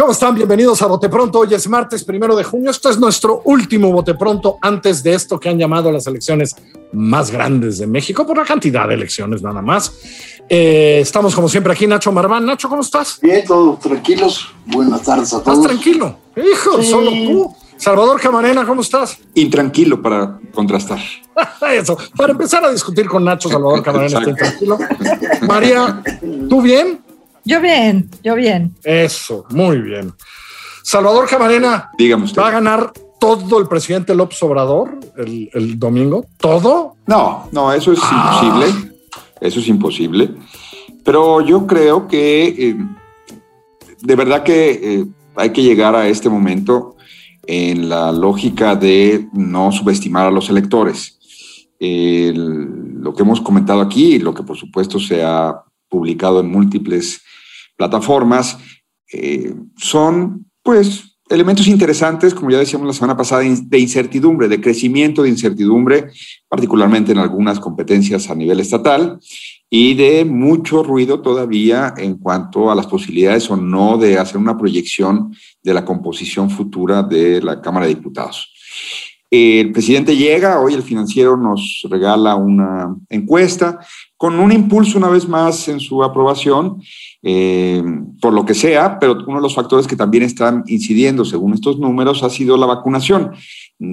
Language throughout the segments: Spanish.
¿Cómo están? Bienvenidos a Bote Pronto. Hoy es martes primero de junio. Esto es nuestro último Bote Pronto antes de esto que han llamado las elecciones más grandes de México por la cantidad de elecciones nada más. Eh, estamos como siempre aquí, Nacho Marván. Nacho, ¿cómo estás? Bien, todos tranquilos. Buenas tardes a todos. ¿Estás tranquilo? Hijo, solo tú. Salvador Camarena, ¿cómo estás? Intranquilo para contrastar. Eso, para empezar a discutir con Nacho, Salvador Camarena está intranquilo. María, ¿tú bien? Yo bien, yo bien. Eso, muy bien. Salvador Camarena, Dígame usted. ¿va a ganar todo el presidente López Obrador el, el domingo? ¿Todo? No, no, eso es Ah. imposible. Eso es imposible. Pero yo creo que eh, de verdad que eh, hay que llegar a este momento en la lógica de no subestimar a los electores. El- lo que hemos comentado aquí, y lo que por supuesto se ha publicado en múltiples plataformas, eh, son pues elementos interesantes, como ya decíamos la semana pasada, de incertidumbre, de crecimiento de incertidumbre, particularmente en algunas competencias a nivel estatal, y de mucho ruido todavía en cuanto a las posibilidades o no de hacer una proyección de la composición futura de la Cámara de Diputados. El presidente llega, hoy el financiero nos regala una encuesta con un impulso una vez más en su aprobación, eh, por lo que sea, pero uno de los factores que también están incidiendo, según estos números, ha sido la vacunación.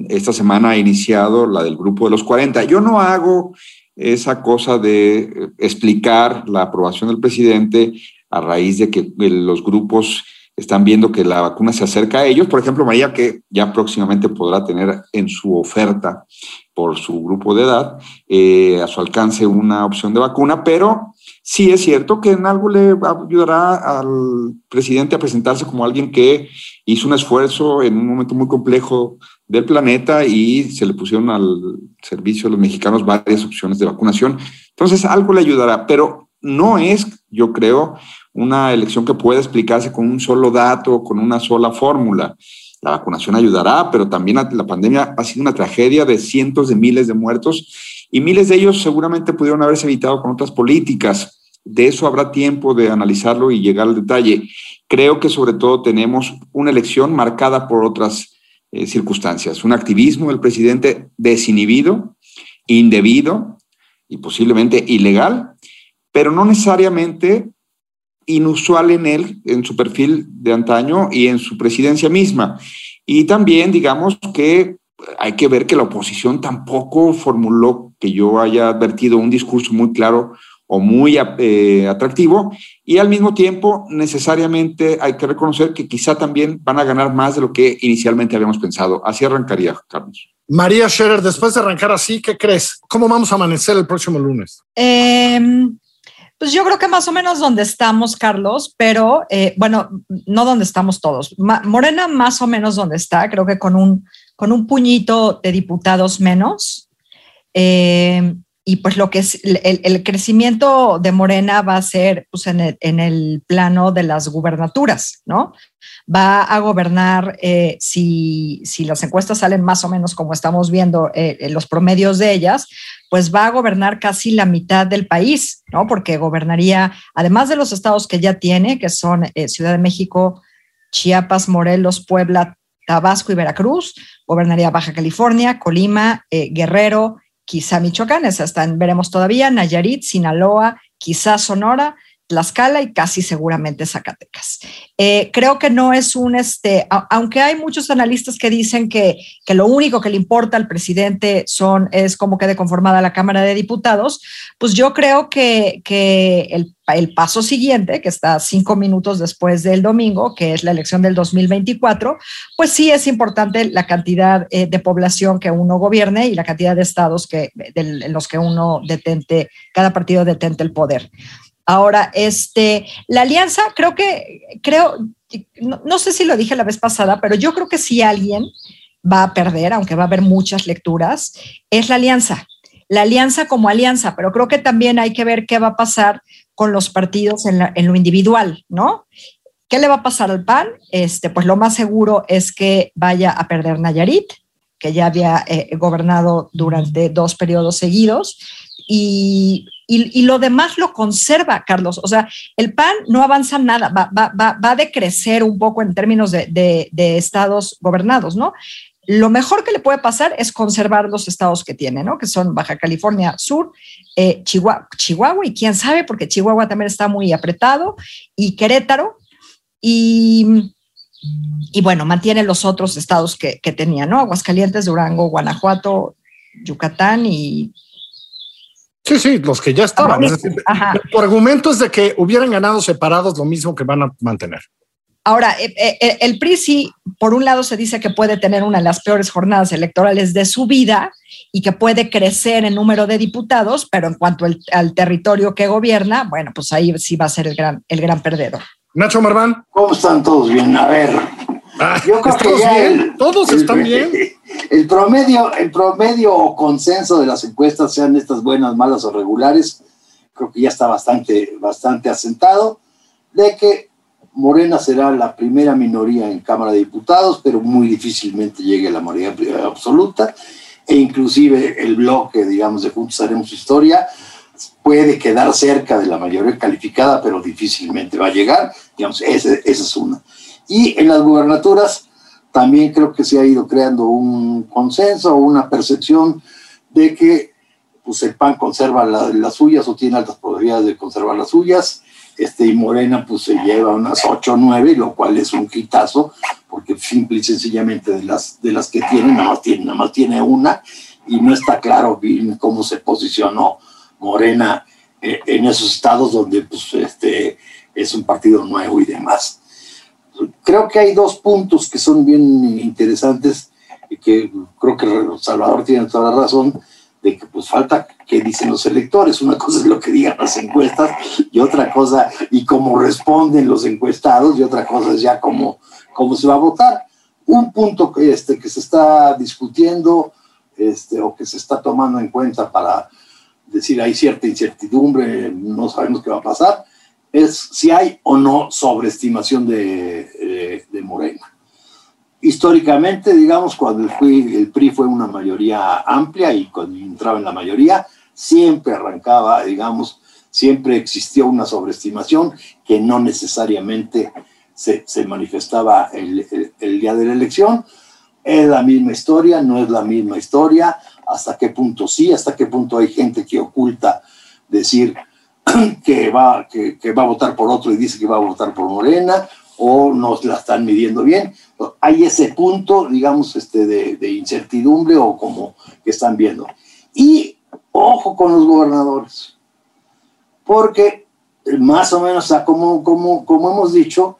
Esta semana ha iniciado la del grupo de los 40. Yo no hago esa cosa de eh, explicar la aprobación del presidente a raíz de que eh, los grupos están viendo que la vacuna se acerca a ellos. Por ejemplo, María, que ya próximamente podrá tener en su oferta por su grupo de edad, eh, a su alcance una opción de vacuna, pero sí es cierto que en algo le ayudará al presidente a presentarse como alguien que hizo un esfuerzo en un momento muy complejo del planeta y se le pusieron al servicio de los mexicanos varias opciones de vacunación. Entonces, algo le ayudará, pero no es, yo creo, una elección que pueda explicarse con un solo dato, con una sola fórmula. La vacunación ayudará, pero también la pandemia ha sido una tragedia de cientos de miles de muertos y miles de ellos seguramente pudieron haberse evitado con otras políticas. De eso habrá tiempo de analizarlo y llegar al detalle. Creo que sobre todo tenemos una elección marcada por otras eh, circunstancias. Un activismo del presidente desinhibido, indebido y posiblemente ilegal, pero no necesariamente inusual en él, en su perfil de antaño y en su presidencia misma. Y también, digamos que hay que ver que la oposición tampoco formuló que yo haya advertido un discurso muy claro o muy eh, atractivo y al mismo tiempo necesariamente hay que reconocer que quizá también van a ganar más de lo que inicialmente habíamos pensado. Así arrancaría, Carlos. María Scherer, después de arrancar así, ¿qué crees? ¿Cómo vamos a amanecer el próximo lunes? Eh, pues yo creo que más o menos donde estamos, Carlos, pero eh, bueno, no donde estamos todos. Morena más o menos donde está, creo que con un, con un puñito de diputados menos. Eh, y pues lo que es el, crecimiento de Morena va a ser pues en, el, plano de las gubernaturas, ¿no? Va a gobernar, eh, si, si, las encuestas salen más o menos como estamos viendo eh, los promedios de ellas, pues va a gobernar casi la mitad del país, ¿no? Porque gobernaría, además de los estados que ya tiene, que son eh, Ciudad de México, Chiapas, Morelos, Puebla, Tabasco y Veracruz, gobernaría Baja California, Colima, eh, Guerrero, quizá Michoacán, esa están, veremos todavía, Nayarit, Sinaloa, quizá Sonora, Tlaxcala y casi seguramente Zacatecas. Eh, creo que no es un, este, aunque hay muchos analistas que dicen que, que, lo único que le importa al presidente son, es cómo quede conformada la Cámara de Diputados, pues yo creo que, que el, el, paso siguiente, que está cinco minutos después del domingo, que es la elección del 2024, pues sí es importante la cantidad eh, de población que uno gobierne y la cantidad de estados que, en los que uno detente, cada partido detente el poder. Ahora, este, la alianza, creo que, creo, no, sé si lo dije la vez pasada, pero yo creo que si alguien va a perder, aunque va a haber muchas lecturas, es la alianza. La alianza como alianza, pero creo que también hay que ver qué va a pasar con los partidos en, en lo individual, ¿no? ¿Qué le va a pasar al PAN? Este, pues lo más seguro es que vaya a perder Nayarit, que ya había eh, gobernado durante dos periodos seguidos, y, y, lo demás lo conserva, Carlos. O sea, el PAN no avanza nada, va, va, va, va a decrecer un poco en términos de, de, estados gobernados, ¿no? Lo mejor que le puede pasar es conservar los estados que tiene, ¿no? Que son Baja California Sur, eh, Chihuahua, Chihuahua, y quién sabe, porque Chihuahua también está muy apretado, y Querétaro, y, y bueno, mantiene los otros estados que, que tenía, ¿no? Aguascalientes, Durango, Guanajuato, Yucatán y Sí, sí, los que ya estaban. Es decir, tu argumento es de que hubieran ganado separados lo mismo que van a mantener. Ahora, eh, eh, el PRI sí, por un lado se dice que puede tener una de las peores jornadas electorales de su vida y que puede crecer en número de diputados, pero en cuanto al, al territorio que gobierna, bueno, pues ahí sí va a ser el gran, el gran perdedor. Nacho Marván. ¿Cómo están todos bien? A ver. Ah, yo creo que ya bien? El, todos el, están bien. El promedio, el promedio o consenso de las encuestas, sean estas buenas, malas o regulares, creo que ya está bastante, bastante asentado, de que Morena será la primera minoría en Cámara de Diputados, pero muy difícilmente llegue a la mayoría absoluta, e inclusive el bloque, digamos, de Juntos Haremos Historia, puede quedar cerca de la mayoría calificada, pero difícilmente va a llegar, digamos, esa, esa es una. Y en las gubernaturas también creo que se ha ido creando un consenso o una percepción de que pues, el PAN conserva la, las suyas o tiene altas probabilidades de conservar las suyas, este, y Morena pues se lleva unas 8 o 9, lo cual es un quitazo, porque simple y sencillamente de las, de las que tiene nada, más tiene, nada más tiene una, y no está claro bien cómo se posicionó Morena eh, en esos estados donde pues, este, es un partido nuevo y demás. Creo que hay dos puntos que son bien interesantes y que creo que Salvador tiene toda la razón de que pues falta que dicen los electores. Una cosa es lo que digan las encuestas y otra cosa y cómo responden los encuestados y otra cosa es ya cómo, cómo se va a votar. Un punto que, este, que se está discutiendo este, o que se está tomando en cuenta para decir hay cierta incertidumbre, no sabemos qué va a pasar, es si hay o no sobreestimación de, de, de Morena. Históricamente, digamos, cuando el PRI, fue una mayoría amplia y cuando entraba en la mayoría, siempre arrancaba, digamos, siempre existió una sobreestimación que no necesariamente se, se manifestaba el día de la elección. Es la misma historia, no es la misma historia, hasta qué punto sí, hasta qué punto hay gente que oculta decir que va, que, que, va a votar por otro y dice que va a votar por Morena, o no la están midiendo bien. Hay ese punto, digamos, este, de, de incertidumbre o como que están viendo. Y ojo con los gobernadores, porque más o menos, como, como, como hemos dicho,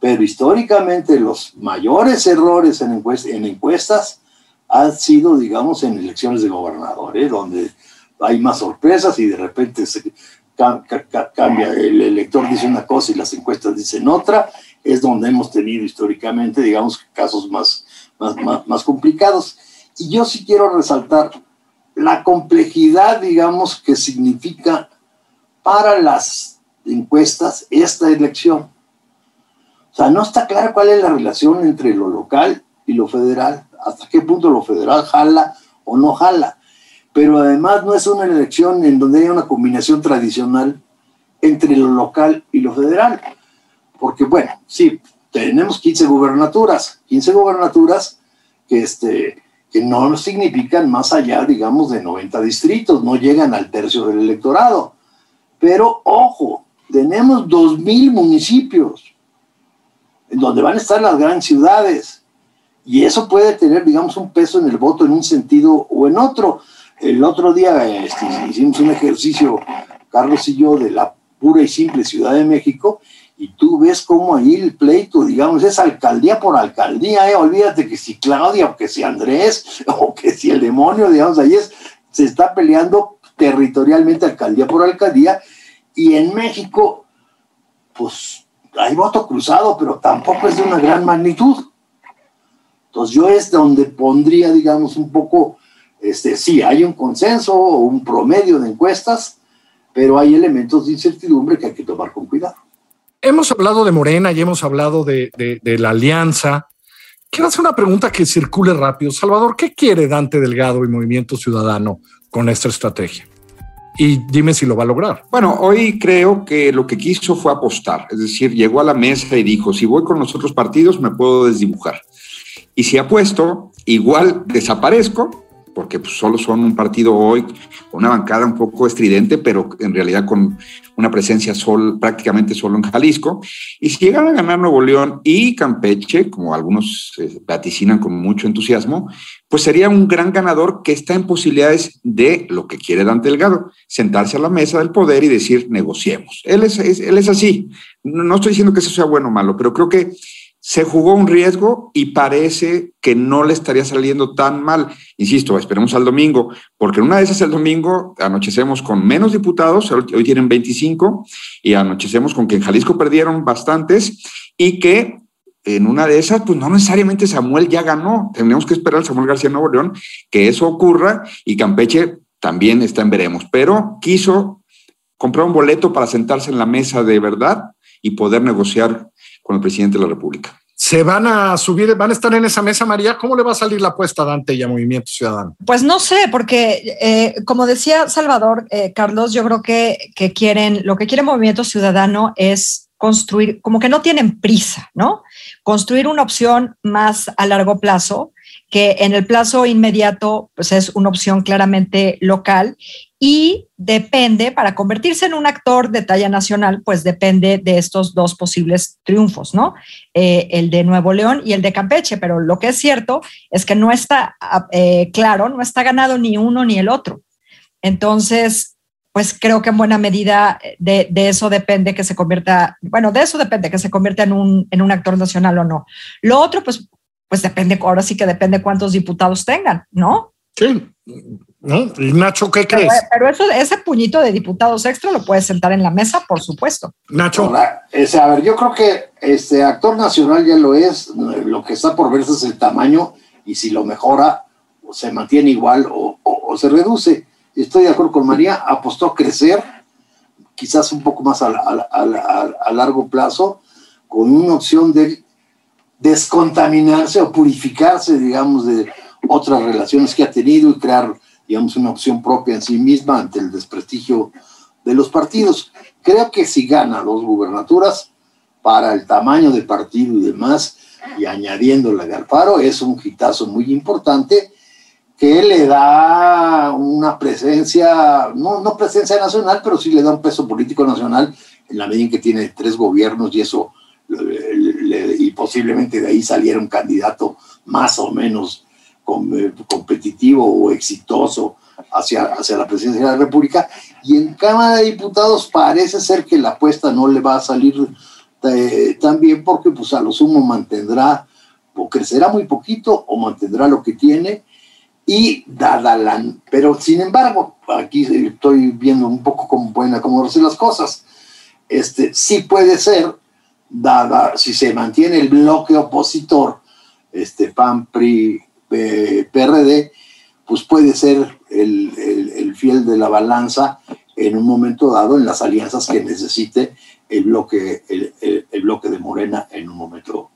pero históricamente los mayores errores en, encuestas, en encuestas han sido, digamos, en elecciones de gobernadores, donde hay más sorpresas y de repente se cambia, el elector dice una cosa y las encuestas dicen otra, es donde hemos tenido históricamente, digamos, casos más, más, más, más complicados. Y yo sí quiero resaltar la complejidad, digamos, que significa para las encuestas esta elección. O sea, no está claro cuál es la relación entre lo local y lo federal, hasta qué punto lo federal jala o no jala. Pero además no es una elección en donde haya una combinación tradicional entre lo local y lo federal. Porque, bueno, sí, tenemos 15 gubernaturas, 15 gubernaturas que, este, que no significan más allá, digamos, de 90 distritos, no llegan al tercio del electorado. Pero, ojo, tenemos 2.000 municipios en donde van a estar las grandes ciudades y eso puede tener, digamos, un peso en el voto en un sentido o en otro. El otro día este, hicimos un ejercicio, Carlos y yo, de la pura y simple Ciudad de México, y tú ves cómo ahí el pleito, digamos, es alcaldía por alcaldía, ¿eh? olvídate que si Claudia o que si Andrés o que si el demonio, digamos, ahí es, se está peleando territorialmente alcaldía por alcaldía, y en México, pues hay voto cruzado, pero tampoco es de una gran magnitud. Entonces yo es donde pondría, digamos, un poco, este, sí, hay un consenso o un promedio de encuestas, pero hay elementos de incertidumbre que hay que tomar con cuidado. Hemos hablado de Morena y hemos hablado de, de, de la alianza. Quiero hacer una pregunta que circule rápido. Salvador, ¿qué quiere Dante Delgado y Movimiento Ciudadano con esta estrategia? Y dime si lo va a lograr. Bueno, hoy creo que lo que quiso fue apostar, es decir, llegó a la mesa y dijo, si voy con los otros partidos me puedo desdibujar. Y si apuesto, igual desaparezco, porque pues, solo son un partido hoy, una bancada un poco estridente, pero en realidad con una presencia sol, prácticamente solo en Jalisco. Y si llegan a ganar Nuevo León y Campeche, como algunos eh, vaticinan con mucho entusiasmo, pues sería un gran ganador que está en posibilidades de lo que quiere Dante Delgado, sentarse a la mesa del poder y decir, negociemos. Él es, él es así. No estoy diciendo que eso sea bueno o malo, pero creo que se jugó un riesgo y parece que no le estaría saliendo tan mal. Insisto, esperemos al domingo, porque en una de esas el domingo anochecemos con menos diputados, hoy tienen 25, y anochecemos con que en Jalisco perdieron bastantes y que en una de esas, pues no necesariamente Samuel ya ganó. Tenemos que esperar al Samuel García Nuevo León que eso ocurra y Campeche también está en veremos, pero quiso comprar un boleto para sentarse en la mesa de verdad y poder negociar con el presidente de la República. ¿Se van a subir, van a estar en esa mesa, María? ¿Cómo le va a salir la apuesta a Dante y a Movimiento Ciudadano? Pues no sé, porque eh, como decía Salvador, eh, Carlos, yo creo que, que quieren, lo que quiere Movimiento Ciudadano es construir, como que no tienen prisa, ¿no? Construir una opción más a largo plazo, que en el plazo inmediato pues es una opción claramente local y depende, para convertirse en un actor de talla nacional, pues depende de estos dos posibles triunfos, ¿no? Eh, el de Nuevo León y el de Campeche, pero lo que es cierto es que no está eh, claro, no está ganado ni uno ni el otro. Entonces, pues creo que en buena medida de, de, eso depende que se convierta, bueno, de eso depende que se convierta en un, en un actor nacional o no. Lo otro, pues, pues depende, ahora sí que depende cuántos diputados tengan, ¿no? Sí, ¿no? Y Nacho, ¿qué crees? pero eso, ese puñito de diputados extra lo puedes sentar en la mesa, por supuesto. Nacho, Ahora, a ver, yo creo que este actor nacional ya lo es, lo que está por verse es el tamaño y si lo mejora o se mantiene igual o, o- o se reduce. Estoy de acuerdo con María, apostó a crecer, quizás un poco más a- a largo plazo, con una opción de descontaminarse o purificarse, digamos, de otras relaciones que ha tenido y crear, digamos, una opción propia en sí misma ante el desprestigio de los partidos. Creo que si gana dos gubernaturas, para el tamaño de partido y demás, y añadiendo la de Alfaro, es un hitazo muy importante que le da una presencia, no, no presencia nacional, pero sí le da un peso político nacional en la medida en que tiene tres gobiernos y eso, y posiblemente de ahí saliera un candidato más o menos eh, competitivo o exitoso hacia, hacia la presidencia de la República. Y en Cámara de Diputados parece ser que la apuesta no le va a salir eh, tan bien porque pues a lo sumo mantendrá o crecerá muy poquito o mantendrá lo que tiene y dada la... Pero sin embargo, aquí estoy viendo un poco cómo pueden acomodarse las cosas. Este, sí puede ser, dada, si se mantiene el bloque opositor, este, PAN, PRI, eh, PRD, pues puede ser el, el- el fiel de la balanza en un momento dado en las alianzas que necesite el bloque, el, el- el bloque de Morena en un momento,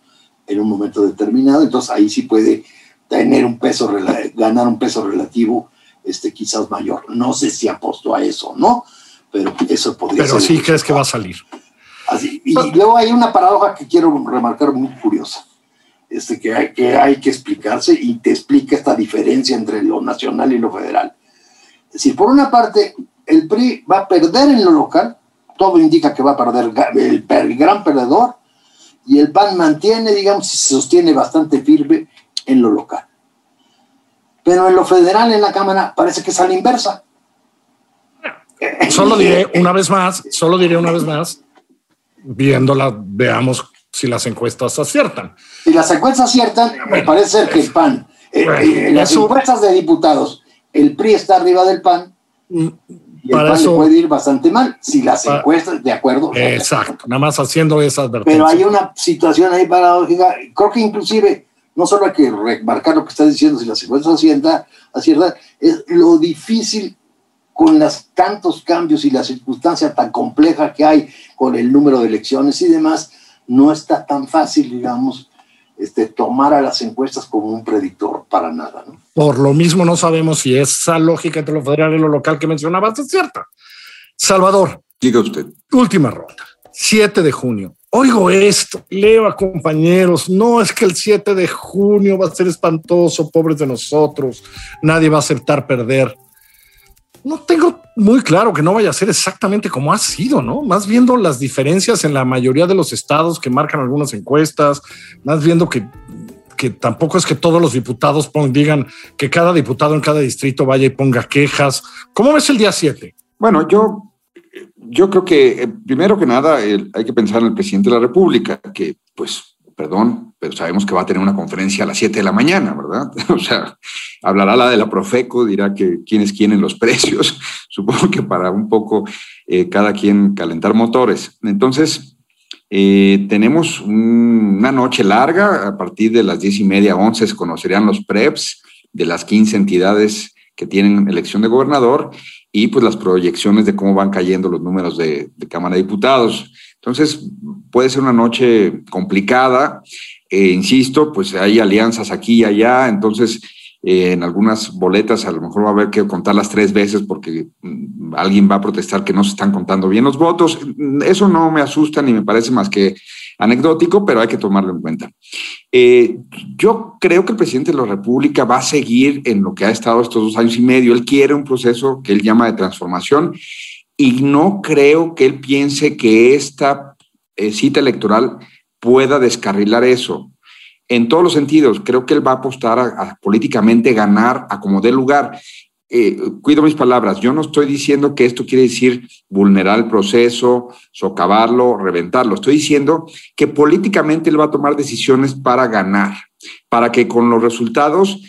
en un momento determinado. Entonces ahí sí puede tener un peso, ganar un peso relativo, este, quizás mayor. No sé si aposto a eso, ¿no? Pero eso podría pero ser. sí crees que va a salir. Así, y luego hay una paradoja que quiero remarcar muy curiosa, este, que, hay, que hay que explicarse y te explica esta diferencia entre lo nacional y lo federal. Es decir, por una parte, el PRI va a perder en lo local, todo indica que va a perder el, el gran perdedor, y el PAN mantiene, digamos, y se sostiene bastante firme en lo local. Pero en lo federal, en la Cámara, parece que es a la inversa. Solo diré una vez más, solo diré una vez más, viéndola, veamos si las encuestas aciertan. Si las encuestas aciertan, me parece ser que el PAN, eh, Bueno, eh, en las eso- encuestas de diputados, el PRI está arriba del PAN, Mm, Y para eso puede ir bastante mal si las encuestas, de acuerdo. Exacto, nada más haciendo esas advertencia. Pero hay una situación ahí paradójica. Creo que inclusive no solo hay que remarcar lo que estás diciendo, si las encuestas aciertan, es lo difícil con los tantos cambios y la circunstancia tan compleja que hay con el número de elecciones y demás, no está tan fácil, digamos, este, tomar a las encuestas como un predictor para nada. ¿no? Por lo mismo no sabemos si esa lógica entre lo federal y lo local que mencionabas es cierta. Salvador. Diga usted. Última ronda. 7 de junio. Oigo esto, leo a compañeros, no es que el 7 de junio va a ser espantoso, pobres de nosotros, nadie va a aceptar perder no tengo muy claro que no vaya a ser exactamente como ha sido, ¿no? Más viendo las diferencias en la mayoría de los estados que marcan algunas encuestas, más viendo que, que tampoco es que todos los diputados digan que cada diputado en cada distrito vaya y ponga quejas. ¿Cómo ves el día 7? Bueno, yo, yo creo que eh, primero que nada hay que pensar en el presidente de la República, que pues perdón, pero sabemos que va a tener una conferencia a las 7 de la mañana, ¿verdad? O sea, hablará la de la Profeco, dirá que quiénes quieren los precios, supongo que para un poco eh, cada quien calentar motores. Entonces, eh, tenemos una noche larga, a partir de las 10 y media, 11 se conocerían los PREPs de las 15 entidades que tienen elección de gobernador y pues las proyecciones de cómo van cayendo los números de, de Cámara de Diputados. Entonces, puede ser una noche complicada. Eh, insisto, pues hay alianzas aquí y allá, entonces eh, en algunas boletas a lo mejor va a haber que contarlas tres veces porque mm, alguien va a protestar que no se están contando bien los votos. Eso no me asusta ni me parece más que anecdótico, pero hay que tomarlo en cuenta. Eh, yo creo que el presidente de la República va a seguir en lo que ha estado estos dos años y medio. Él quiere un proceso que él llama de transformación y no creo que él piense que esta eh, cita electoral pueda descarrilar eso. En todos los sentidos, creo que él va a apostar a, políticamente ganar a como dé lugar. Eh, cuido mis palabras, yo no estoy diciendo que esto quiere decir vulnerar el proceso, socavarlo, reventarlo. Estoy diciendo que políticamente él va a tomar decisiones para ganar, para que con los resultados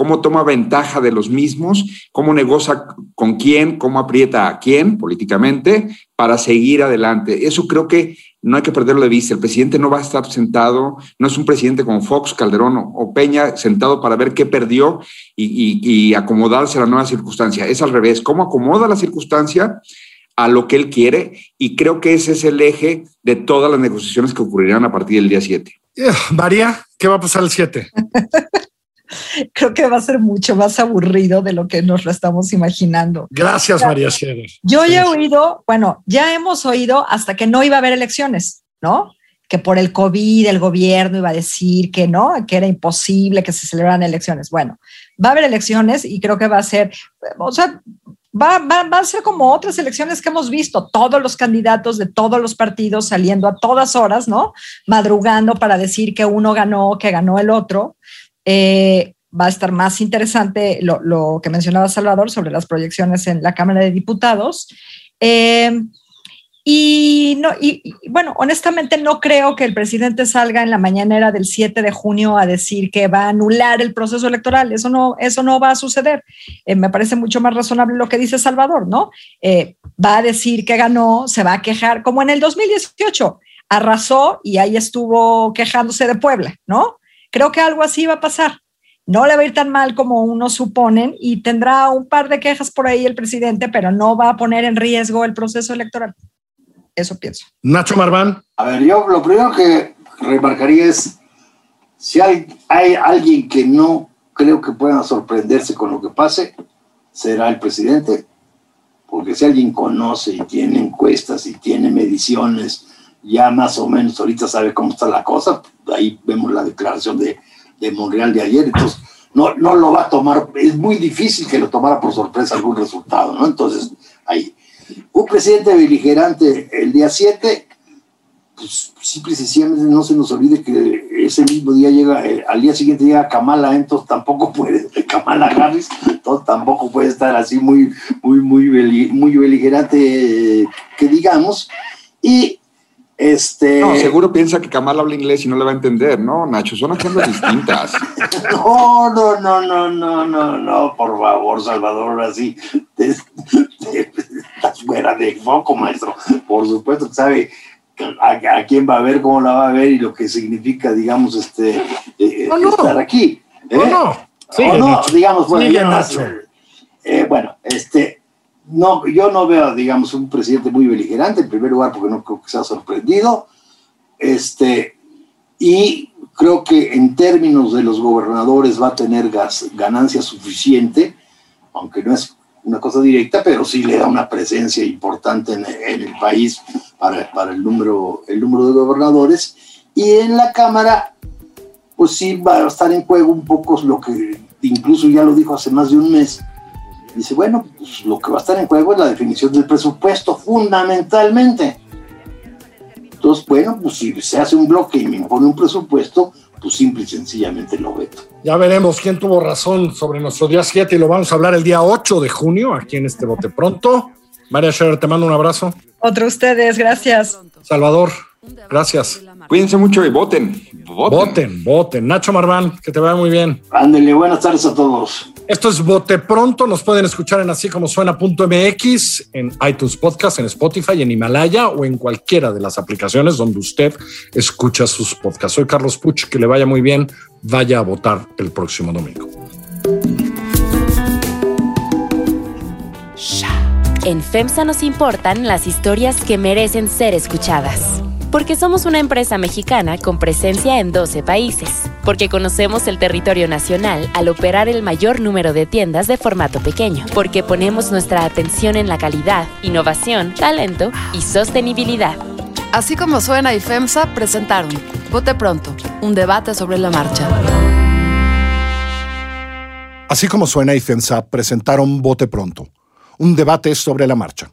cómo toma ventaja de los mismos, cómo negocia con quién, cómo aprieta a quién políticamente para seguir adelante. Eso creo que no hay que perderlo de vista. El presidente no va a estar sentado, no es un presidente como Fox, Calderón o Peña sentado para ver qué perdió y, acomodarse a la nueva circunstancia. Es al revés, cómo acomoda la circunstancia a lo que él quiere y creo que ese es el eje de todas las negociaciones que ocurrirán a partir del día 7. María, ¿qué va a pasar el 7? creo que va a ser mucho más aburrido de lo que nos lo estamos imaginando. Gracias, María Sierra. Yo ya he oído, bueno, ya hemos oído hasta que no iba a haber elecciones, ¿no? Que por el COVID el gobierno iba a decir que no, que era imposible que se celebraran elecciones. Bueno, va a haber elecciones y creo que va a ser, o sea, Va, va, va, a ser como otras elecciones que hemos visto, todos los candidatos de todos los partidos saliendo a todas horas, ¿no? Madrugando para decir que uno ganó, que ganó el otro. Eh, va a estar más interesante lo, que mencionaba Salvador sobre las proyecciones en la Cámara de Diputados. Eh, y, no, y, bueno, honestamente no creo que el presidente salga en la mañanera del 7 de junio a decir que va a anular el proceso electoral. Eso no, eso no va a suceder. Eh, me parece mucho más razonable lo que dice Salvador, ¿no? va a decir que ganó, se va a quejar, como en el 2018, arrasó y ahí estuvo quejándose de Puebla, ¿no? Creo que algo así va a pasar. No le va a ir tan mal como unos suponen y tendrá un par de quejas por ahí el presidente, pero no va a poner en riesgo el proceso electoral. Eso pienso. Nacho Marván. A ver, yo lo primero que remarcaría es, si hay, hay alguien que no creo que pueda sorprenderse con lo que pase, será el presidente, porque si alguien conoce y tiene encuestas y tiene mediciones ya más o menos ahorita sabe cómo está la cosa, ahí vemos la declaración de, de Monreal de ayer, entonces no, no lo va a tomar, es muy difícil que lo tomara por sorpresa algún resultado, ¿no? Entonces, ahí. Un presidente beligerante el día 7, pues simple y sencillamente no se nos olvide que ese mismo día llega, eh, al día siguiente llega Kamala, entonces tampoco puede, Kamala Harris, entonces tampoco puede estar así muy, muy, muy, muy beligerante, eh, que digamos. Y este... No, seguro piensa que Kamal habla inglés y no le va a entender, ¿no, Nacho? Son agendas distintas. no, no, no, no, no, no, no, por favor, Salvador, así. estás fuera de foco, maestro. Por supuesto que sabe a, quién va a ver, cómo la va a ver y lo que significa, digamos, este, eh, estar aquí. ¿eh? no. Sí, no, digamos, bueno, eh, bueno, este, no, yo no veo, digamos, un presidente muy beligerante, en primer lugar, porque no creo que sea sorprendido, este, y creo que en términos de los gobernadores va a tener ganancia suficiente, aunque no es una cosa directa, pero sí le da una presencia importante en, el país para, para, el, número, el número de gobernadores. Y en la Cámara, pues sí va a estar en juego un poco lo que incluso ya lo dijo hace más de un mes. Dice, bueno, pues lo que va a estar en juego es la definición del presupuesto, fundamentalmente. Entonces, bueno, pues si se hace un bloque y me impone un presupuesto, pues simple y sencillamente lo veto. Ya veremos quién tuvo razón sobre nuestro día 7 y lo vamos a hablar el día 8 de junio aquí en este Bote Pronto. María Scherer, te mando un abrazo. Otro ustedes, gracias. Salvador, gracias. Cuídense mucho y voten. Voten, voten. Nacho Marván, que te vaya muy bien. Ándele, buenas tardes a todos. Esto es Bote Pronto. Nos pueden escuchar en así como suena.mx, en iTunes Podcast, en Spotify, en Himalaya o en cualquiera de las aplicaciones donde usted escucha sus podcasts. Soy Carlos Puch, que le vaya muy bien. Vaya a votar el próximo domingo. En FEMSA nos importan las historias que merecen ser escuchadas. Porque somos una empresa mexicana con presencia en 12 países. Porque conocemos el territorio nacional al operar el mayor número de tiendas de formato pequeño. Porque ponemos nuestra atención en la calidad, innovación, talento y sostenibilidad. Así como suena y FEMSA presentaron Vote Pronto, un debate sobre la marcha. Así como suena y FEMSA presentaron Vote Pronto, un debate sobre la marcha.